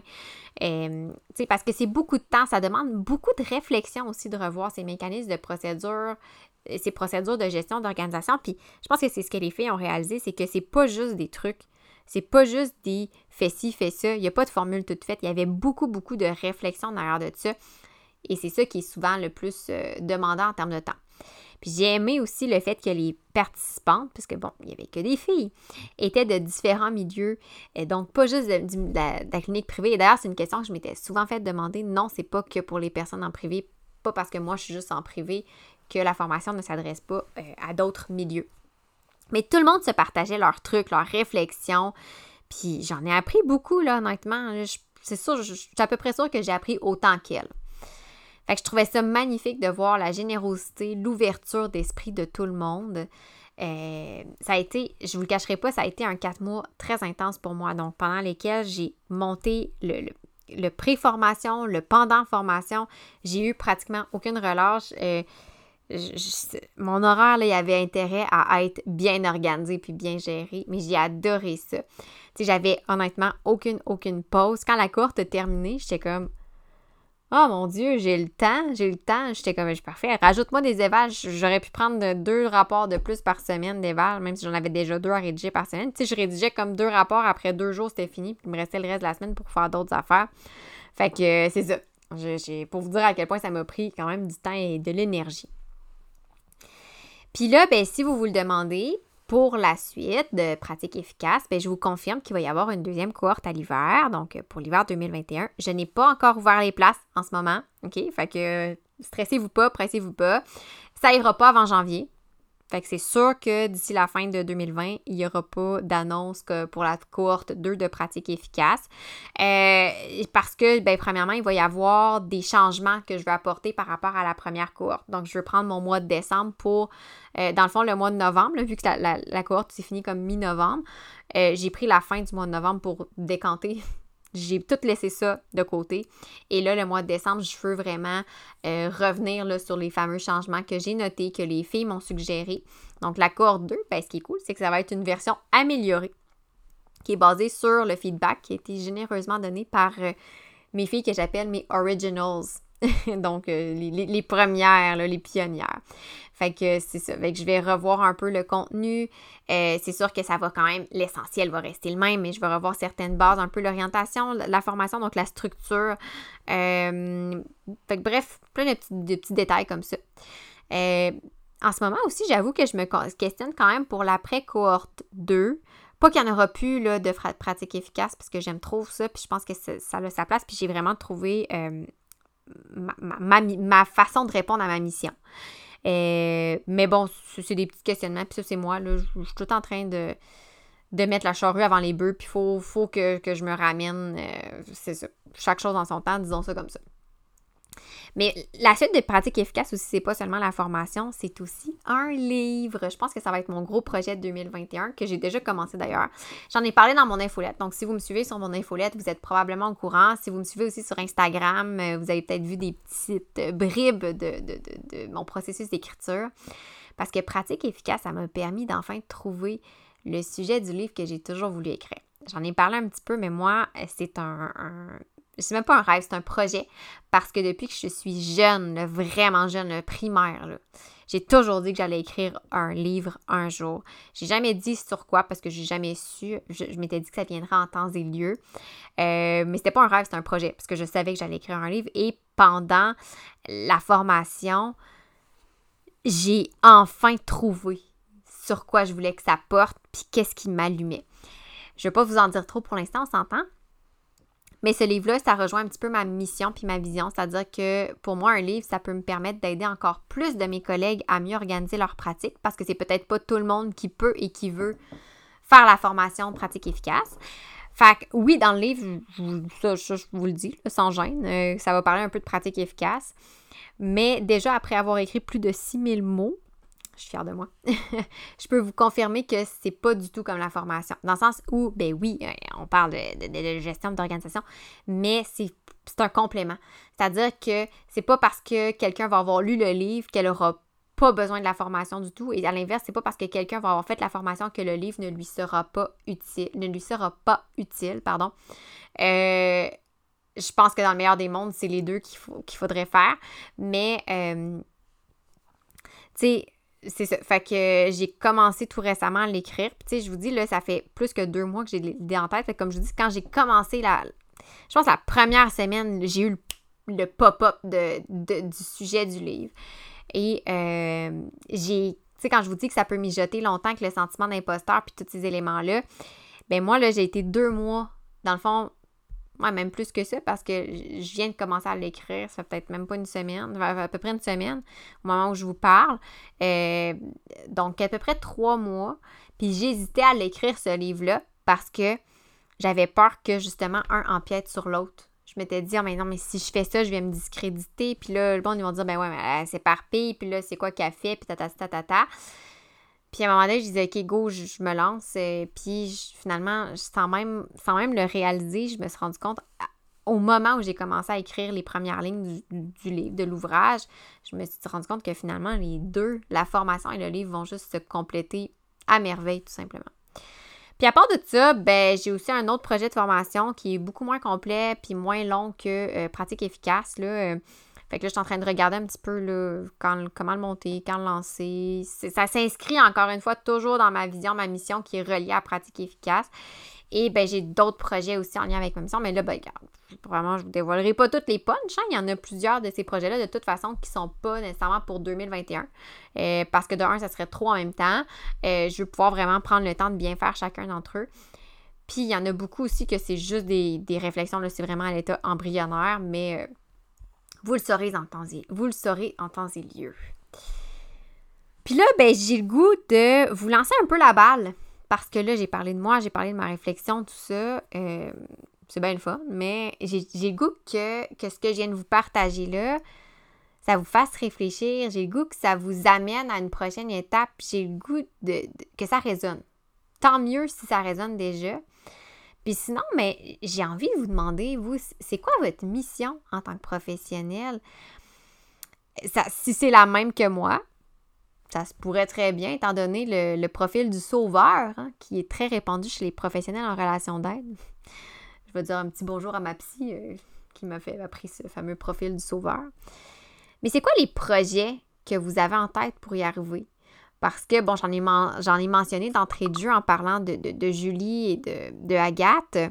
S1: Euh, parce que c'est beaucoup de temps, ça demande beaucoup de réflexion aussi de revoir ces mécanismes de procédure, euh, ces procédures de gestion d'organisation. Puis je pense que c'est ce que les filles ont réalisé, c'est que c'est pas juste des trucs c'est pas juste des fais ci, fais ça. Il n'y a pas de formule toute faite. Il y avait beaucoup, beaucoup de réflexion derrière de ça. Et c'est ça qui est souvent le plus euh, demandant en termes de temps. Puis j'ai aimé aussi le fait que les participantes, puisque bon, il n'y avait que des filles, étaient de différents milieux, donc pas juste de, la, clinique privée. Et d'ailleurs, c'est une question que je m'étais souvent fait demander. Non, c'est pas que pour les personnes en privé, pas parce que moi je suis juste en privé que la formation ne s'adresse pas euh, à d'autres milieux. Mais tout le monde se partageait leurs trucs, leurs réflexions. Puis j'en ai appris beaucoup, là, honnêtement. C'est sûr, je, suis à peu près sûre que j'ai appris autant qu'elle. Fait que je trouvais ça magnifique de voir la générosité, l'ouverture d'esprit de tout le monde. Euh, ça a été, je vous le cacherai pas, ça a été un quatre mois très intense pour moi. Donc, pendant lesquels j'ai monté le, le, pré-formation, le pendant formation. J'ai eu pratiquement aucune relâche. Euh, mon horaire, là, il avait intérêt à être bien organisé puis bien géré, mais j'ai adoré ça. Tu j'avais honnêtement aucune, aucune pause. Quand la courte a terminé, j'étais comme Oh mon Dieu, j'ai le temps, j'ai le temps. J'étais comme, je suis parfait. Rajoute-moi des évals. J'aurais pu prendre deux rapports de plus par semaine d'éval, même si j'en avais déjà deux à rédiger par semaine. Tu je rédigeais comme deux rapports. Après deux jours, c'était fini. Puis il me restait le reste de la semaine pour faire d'autres affaires. Fait que c'est ça. pour vous dire à quel point ça m'a pris quand même du temps et de l'énergie. Puis là, ben, si vous vous le demandez, pour la suite de pratique efficace, ben, je vous confirme qu'il va y avoir une deuxième cohorte à l'hiver, donc pour l'hiver 2021. Je n'ai pas encore ouvert les places en ce moment, OK? Fait que stressez-vous pas, pressez-vous pas. Ça ira pas avant janvier. C'est sûr que d'ici la fin de 2020, il n'y aura pas d'annonce pour la cohorte 2 de pratique efficace. Euh, parce que, ben, premièrement, il va y avoir des changements que je vais apporter par rapport à la première cohorte. Donc, je vais prendre mon mois de décembre pour, euh, dans le fond, le mois de novembre, vu que la, cohorte s'est finie comme mi-novembre. Euh, j'ai pris la fin du mois de novembre pour décanter j'ai tout laissé ça de côté. Et là, le mois de décembre, je veux vraiment euh, revenir là, sur les fameux changements que j'ai notés, que les filles m'ont suggéré. Donc, la cohorte 2, ben, ce qui est cool, c'est que ça va être une version améliorée qui est basée sur le feedback qui a été généreusement donné par euh, mes filles que j'appelle mes originals. Donc, euh, les, premières, les pionnières. Fait que c'est ça. Fait que je vais revoir un peu le contenu. Euh, c'est sûr que ça va quand même, l'essentiel va rester le même, mais je vais revoir certaines bases, un peu l'orientation, la formation, donc la structure. Euh, fait que bref, plein de petits, détails comme ça. en ce moment aussi, j'avoue que je me questionne quand même pour l'après-cohorte 2. Pas qu'il n'y en aura plus là, de pratique efficace parce que j'aime trop ça, puis je pense que ça, a sa place, puis j'ai vraiment trouvé ma, façon de répondre à ma mission. Euh, mais bon, c'est des petits questionnements, puis ça, c'est moi. Je, suis tout en train de, mettre la charrue avant les bœufs, puis il faut, faut que, je me ramène. Euh, c'est ça. Chaque chose en son temps, disons ça comme ça. Mais la suite de pratiques efficaces aussi, c'est pas seulement la formation, c'est aussi un livre. Je pense que ça va être mon gros projet de 2021 que j'ai déjà commencé d'ailleurs. J'en ai parlé dans mon infolette. Donc, si vous me suivez sur mon infolette, vous êtes probablement au courant. Si vous me suivez aussi sur Instagram, euh, vous avez peut-être vu des petites euh, bribes de, de mon processus d'écriture. Parce que pratique efficace, ça m'a permis d'enfin trouver le sujet du livre que j'ai toujours voulu écrire. J'en ai parlé un petit peu, mais moi, c'est un, c'est même pas un rêve, c'est un projet. Parce que depuis que je suis jeune, vraiment jeune, primaire, j'ai toujours dit que j'allais écrire un livre un jour. J'ai jamais dit sur quoi parce que j'ai jamais su. Je, m'étais dit que ça viendrait en temps et lieu. Euh, mais c'était pas un rêve, c'était un projet parce que je savais que j'allais écrire un livre. Et pendant la formation, j'ai enfin trouvé sur quoi je voulais que ça porte, puis qu'est-ce qui m'allumait. Je ne vais pas vous en dire trop pour l'instant, on s'entend? Mais ce livre-là, ça rejoint un petit peu ma mission puis ma vision. C'est-à-dire que pour moi, un livre, ça peut me permettre d'aider encore plus de mes collègues à mieux organiser leur pratique parce que c'est peut-être pas tout le monde qui peut et qui veut faire la formation pratique efficace. Fait que oui, dans le livre, ça, je vous le dis, sans gêne, euh, ça va parler un peu de pratique efficace. Mais déjà, après avoir écrit plus de 6000 mots, je suis fière de moi. je peux vous confirmer que c'est pas du tout comme la formation. Dans le sens où, ben oui, euh, on parle de, gestion d'organisation, mais c'est un complément. C'est-à-dire que c'est pas parce que quelqu'un va avoir lu le livre qu'elle aura pas besoin de la formation du tout. Et à l'inverse, c'est pas parce que quelqu'un va avoir fait la formation que le livre ne lui sera pas utile. Ne lui sera pas utile, pardon. Euh, je pense que dans le meilleur des mondes, c'est les deux qu'il faudrait faire. Mais, euh, tu sais, c'est ça. Fait que j'ai commencé tout récemment à l'écrire. Puis, tu sais, je vous dis, là, ça fait plus que deux mois que j'ai l'idée en tête. Fait comme je vous dis, quand j'ai commencé la. Je pense la première semaine, j'ai eu le, pop-up de, du sujet du livre. Et euh, j'ai. Tu sais, quand je vous dis que ça peut mijoter longtemps que le sentiment d'imposteur puis tous ces éléments-là, ben moi, là, j'ai été deux mois, dans le fond, Ouais, même plus que ça, parce que je viens de commencer à l'écrire, ça fait peut-être même pas une semaine, à peu près une semaine, au moment où je vous parle. Euh, donc, à peu près trois mois. Puis j'hésitais à l'écrire, ce livre-là, parce que j'avais peur que, justement, un empiète sur l'autre. Je m'étais dit, oh, mais non, mais si je fais ça, je vais me discréditer. Puis là, le bon, ils vont dire, ben ouais, mais c'est parfait. Puis là, c'est quoi qu'elle fait, puis ta ta ta ta. Puis à un moment donné, je disais, OK, go, je, me lance. Euh, puis finalement, sans même, sans même le réaliser, je me suis rendu compte, au moment où j'ai commencé à écrire les premières lignes du, livre, de l'ouvrage, je me suis rendu compte que finalement, les deux, la formation et le livre, vont juste se compléter à merveille, tout simplement. Puis à part de ça, ben, j'ai aussi un autre projet de formation qui est beaucoup moins complet puis moins long que euh, Pratique efficace. Là. Euh, fait que là, je suis en train de regarder un petit peu là, comment le monter, quand le lancer. Ça s'inscrit encore une fois toujours dans ma vision, ma mission qui est reliée à pratique efficace. Et ben j'ai d'autres projets aussi en lien avec ma mission, mais là, ben regarde, vraiment, je vous dévoilerai pas toutes les punches. Hein. Il y en a plusieurs de ces projets-là, de toute façon, qui sont pas nécessairement pour 2021. Euh, parce que de un, ça serait trop en même temps. Euh, je veux pouvoir vraiment prendre le temps de bien faire chacun d'entre eux. Puis il y en a beaucoup aussi que c'est juste des, réflexions, là, c'est vraiment à l'état embryonnaire, mais euh, vous le saurez en temps et, vous le saurez en temps lieu. Puis là, ben, j'ai le goût de vous lancer un peu la balle. Parce que là, j'ai parlé de moi, j'ai parlé de ma réflexion, tout ça. Euh, c'est bien le fun, mais j'ai le goût que, que ce que je viens de vous partager là, ça vous fasse réfléchir. J'ai le goût que ça vous amène à une prochaine étape. J'ai le goût de, que ça résonne. Tant mieux si ça résonne déjà. Puis sinon, mais j'ai envie de vous demander, vous, c'est quoi votre mission en tant que professionnel? Ça, si c'est la même que moi, ça se pourrait très bien, étant donné le, profil du sauveur, hein, qui est très répandu chez les professionnels en relation d'aide. Je vais dire un petit bonjour à ma psy euh, qui m'a fait appris ce fameux profil du sauveur. Mais c'est quoi les projets que vous avez en tête pour y arriver? Parce que, bon, j'en ai, mentionné d'entrée de jeu en parlant de, Julie et de, de, Agathe.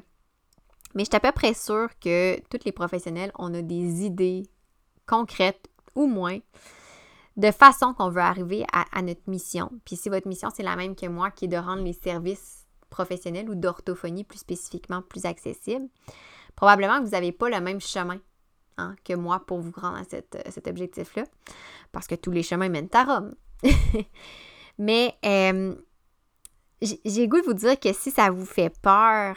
S1: Mais je suis à peu près sûre que tous les professionnels, on a des idées concrètes ou moins de façon qu'on veut arriver à, notre mission. Puis si votre mission, c'est la même que moi, qui est de rendre les services professionnels ou d'orthophonie plus spécifiquement plus accessibles, probablement que vous n'avez pas le même chemin hein, que moi pour vous rendre à cet objectif-là. Parce que tous les chemins mènent à Rome. Mais euh, j'ai goût de vous dire que si ça vous fait peur,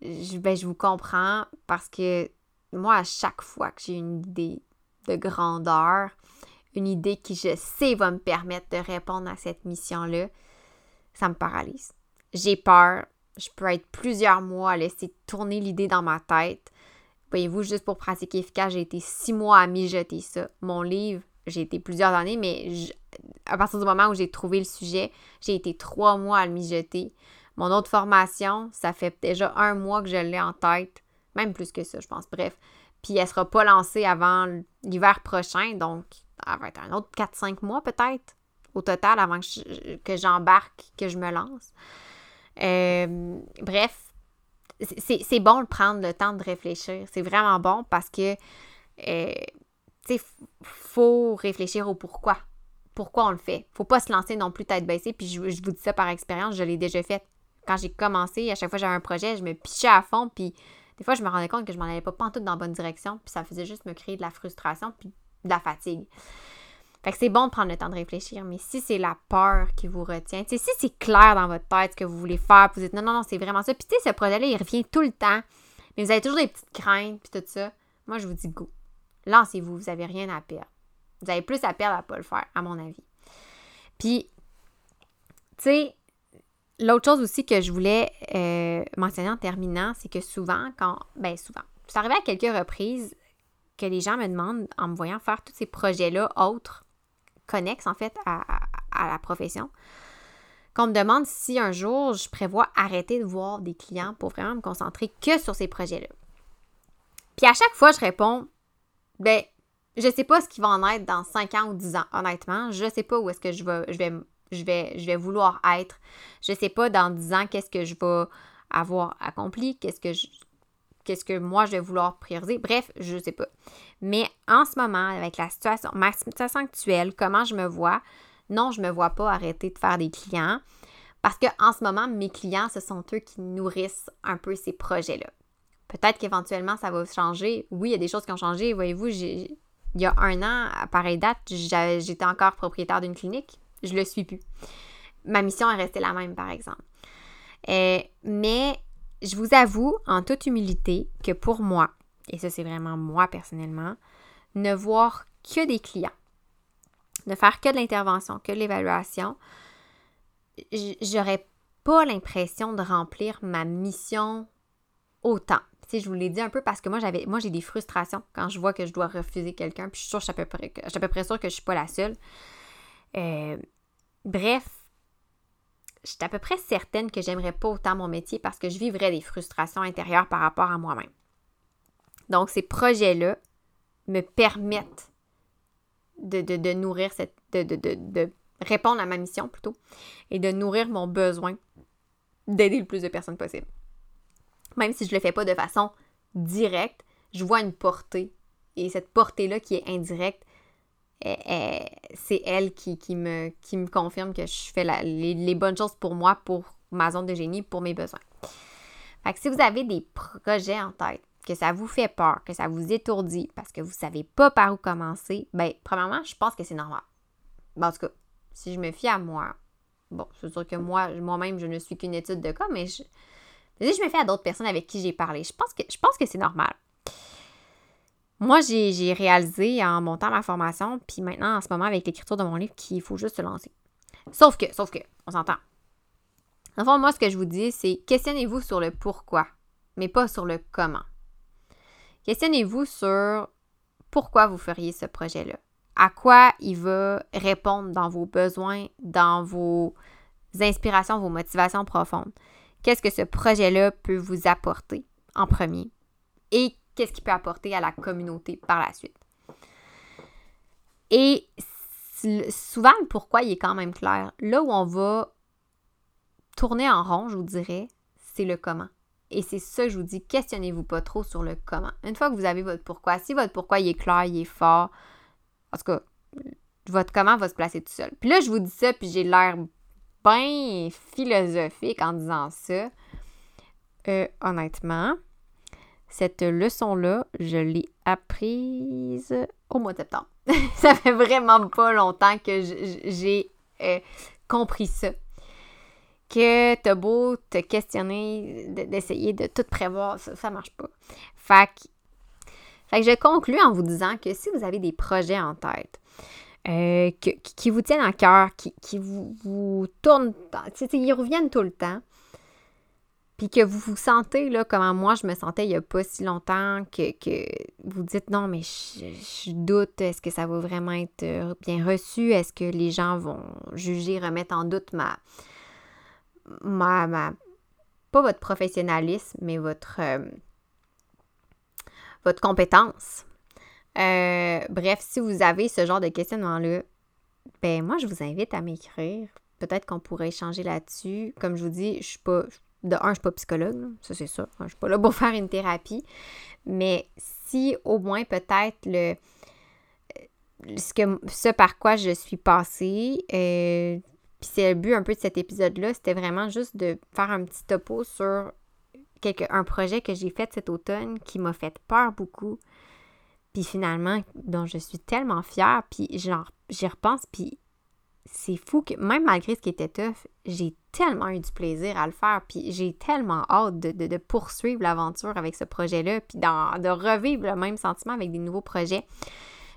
S1: je, ben, je vous comprends parce que moi, à chaque fois que j'ai une idée de grandeur, une idée qui, je sais, va me permettre de répondre à cette mission-là, ça me paralyse. J'ai peur. Je peux être plusieurs mois à laisser tourner l'idée dans ma tête. Voyez-vous, juste pour pratiquer efficace, j'ai été six mois à mijoter ça. Mon livre, j'ai été plusieurs années, mais à partir du moment où j'ai trouvé le sujet, j'ai été trois mois à le mijoter. Mon autre formation, ça fait déjà un mois que je l'ai en tête, même plus que ça, je pense. Bref. Puis elle sera pas lancée avant l'hiver prochain, donc ça va être un autre 4-5 mois peut-être au total avant que j'embarque, que, je me lance. Euh, bref, c'est bon de prendre le temps de réfléchir. C'est vraiment bon parce que, euh, tu sais, faut réfléchir au pourquoi pourquoi on le fait. Faut pas se lancer non plus tête baissée. Puis je, vous dis ça par expérience, je l'ai déjà fait. Quand j'ai commencé, à chaque fois que j'avais un projet, je me pichais à fond. Puis des fois, je me rendais compte que je m'en allais pas tout dans la bonne direction. Puis ça faisait juste me créer de la frustration puis de la fatigue. Fait que c'est bon de prendre le temps de réfléchir, mais si c'est la peur qui vous retient, si c'est clair dans votre tête ce que vous voulez faire, vous dites non, non, non, c'est vraiment ça. Puis tu sais, ce projet-là, il revient tout le temps, mais vous avez toujours des petites craintes, puis tout ça. Moi, je vous dis go. Lancez-vous, vous n'avez rien à perdre. Vous avez plus à perdre à pas le faire, à mon avis. Puis, tu sais, l'autre chose aussi que je voulais euh, mentionner en terminant, c'est que souvent, quand, ben souvent, c'est arrivé à quelques reprises que les gens me demandent, en me voyant faire tous ces projets-là autres, connexe en fait à, la profession. Qu'on me demande si un jour je prévois arrêter de voir des clients pour vraiment me concentrer que sur ces projets-là. Puis à chaque fois, je réponds, ben, je sais pas ce qui va en être dans 5 ans ou 10 ans, honnêtement. Je sais pas où est-ce que je vais, je vais, je vais, je vais vouloir être. Je sais pas dans 10 ans qu'est-ce que je vais avoir accompli, qu'est-ce que je, qu'est-ce que moi je vais vouloir prioriser. Bref, je ne sais pas. Mais en ce moment, avec la situation, ma situation actuelle, comment je me vois, non, je ne me vois pas arrêter de faire des clients parce qu'en ce moment, mes clients, ce sont eux qui nourrissent un peu ces projets-là. Peut-être qu'éventuellement, ça va changer. Oui, il y a des choses qui ont changé. Voyez-vous, il y a un an, à pareille date, j'étais encore propriétaire d'une clinique. Je ne le suis plus. Ma mission est restée la même, par exemple. Euh, mais je vous avoue en toute humilité que pour moi, et ça c'est vraiment moi personnellement, ne voir que des clients, ne faire que de l'intervention, que de l'évaluation, j'aurais pas l'impression de remplir ma mission autant. Je vous l'ai dit un peu parce que moi, j'avais, moi, j'ai des frustrations quand je vois que je dois refuser quelqu'un. Puis je suis sûre, à peu près, je sûre que je suis pas la seule. Euh, bref, je suis à peu près certaine que j'aimerais pas autant mon métier parce que je vivrais des frustrations intérieures par rapport à moi-même. Donc, ces projets-là me permettent de, nourrir cette. De, de, répondre à ma mission plutôt et de nourrir mon besoin d'aider le plus de personnes possible. Même si je ne le fais pas de façon directe, je vois une portée. Et cette portée-là qui est indirecte, c'est elle qui, me, confirme que je fais les, bonnes choses pour moi, pour ma zone de génie, pour mes besoins. Fait que si vous avez des projets en tête, que ça vous fait peur, que ça vous étourdit parce que vous ne savez pas par où commencer, ben premièrement, je pense que c'est normal. en tout cas, si je me fie à moi, bon, c'est sûr que moi, moi-même, je ne suis qu'une étude de cas, mais je, je me fie à d'autres personnes avec qui j'ai parlé, je pense que, que c'est normal. Moi, j'ai réalisé en montant ma formation, puis maintenant, en ce moment, avec l'écriture de mon livre, qu'il faut juste se lancer. Sauf que, sauf que, on s'entend. Enfin, moi, ce que je vous dis, c'est questionnez-vous sur le pourquoi, mais pas sur le comment. Questionnez-vous sur pourquoi vous feriez ce projet-là. À quoi il va répondre dans vos besoins, dans vos inspirations, vos motivations profondes. Qu'est-ce que ce projet-là peut vous apporter en premier? Et qu'est-ce qu'il peut apporter à la communauté par la suite. Et souvent, le pourquoi, il est quand même clair. Là où on va tourner en rond, je vous dirais, c'est le comment. Et c'est ça je vous dis, questionnez-vous pas trop sur le comment. Une fois que vous avez votre pourquoi, si votre pourquoi il est clair, il est fort, en tout votre comment va se placer tout seul. Puis là, je vous dis ça, puis j'ai l'air bien philosophique en disant ça. Euh, honnêtement, cette leçon-là, je l'ai apprise au mois de septembre. ça fait vraiment pas longtemps que j'ai euh, compris ça. Que t'as beau te questionner, d'essayer de tout prévoir, ça, ça marche pas. Fait que, je conclue en vous disant que si vous avez des projets en tête, euh, qui vous tiennent à cœur, qui, vous, vous tournent, ils reviennent tout le temps, puis que vous vous sentez, là, comme moi je me sentais il n'y a pas si longtemps, que, vous dites non, mais je, doute, est-ce que ça va vraiment être euh, bien reçu? Est-ce que les gens vont juger, remettre en doute ma. ma, ma pas votre professionnalisme, mais votre. Euh, votre compétence? Euh, bref, si vous avez ce genre de questionnement-là, ben moi je vous invite à m'écrire. Peut-être qu'on pourrait échanger là-dessus. Comme je vous dis, je suis pas de un, je suis pas psychologue, ça c'est ça. Je suis pas là pour faire une thérapie. Mais si au moins peut-être le ce, que, ce par quoi je suis passée. Euh, puis c'est le but un peu de cet épisode-là, c'était vraiment juste de faire un petit topo sur quelque, un projet que j'ai fait cet automne qui m'a fait peur beaucoup. Puis finalement, dont je suis tellement fière, puis j'y repense, puis c'est fou que même malgré ce qui était tough, j'ai tellement eu du plaisir à le faire, puis j'ai tellement hâte de, poursuivre l'aventure avec ce projet-là, puis de revivre le même sentiment avec des nouveaux projets.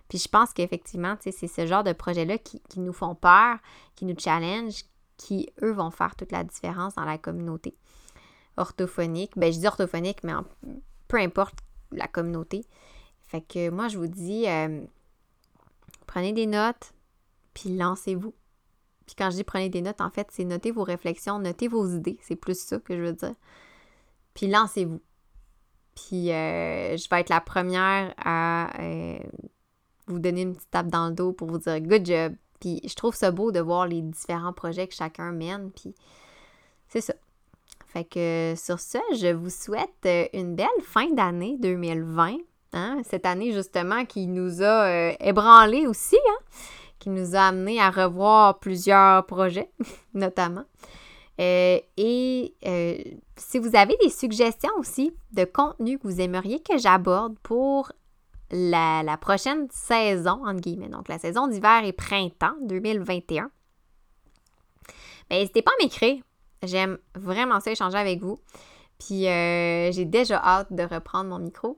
S1: Puis je pense qu'effectivement, c'est ce genre de projets-là qui, nous font peur, qui nous challenge, qui, eux, vont faire toute la différence dans la communauté orthophonique. Ben, je dis orthophonique, mais peu importe la communauté. Fait que moi, je vous dis, euh, prenez des notes, puis lancez-vous. Puis quand je dis prenez des notes, en fait, c'est noter vos réflexions, noter vos idées. C'est plus ça que je veux dire. Puis lancez-vous. Puis euh, je vais être la première à euh, vous donner une petite tape dans le dos pour vous dire good job. Puis je trouve ça beau de voir les différents projets que chacun mène. Puis c'est ça. Fait que sur ce, je vous souhaite une belle fin d'année 2020. Hein? Cette année justement qui nous a ébranlé aussi. Hein? qui nous a amené à revoir plusieurs projets, notamment. Euh, et euh, si vous avez des suggestions aussi de contenu que vous aimeriez que j'aborde pour la, prochaine saison, entre guillemets, donc la saison d'hiver et printemps 2021, ben, n'hésitez pas à m'écrire. J'aime vraiment ça échanger avec vous. Puis euh, j'ai déjà hâte de reprendre mon micro